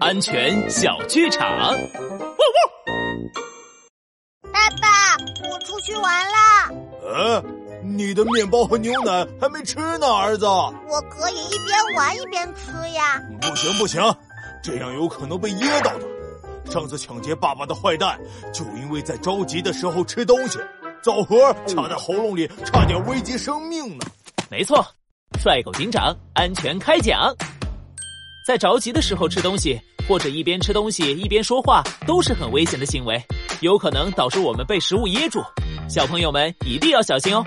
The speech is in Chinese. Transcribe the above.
安全小剧场。汪汪！爸爸，我出去玩啦。呃，你的面包和牛奶还没吃呢，儿子。我可以一边玩一边吃呀。不行不行，这样有可能被噎到的。上次抢劫爸爸的坏蛋，就因为在着急的时候吃东西，枣核卡在喉咙里，差点危及生命呢。没错，帅狗警长安全开讲。在着急的时候吃东西，或者一边吃东西一边说话，都是很危险的行为，有可能导致我们被食物噎住。小朋友们一定要小心哦。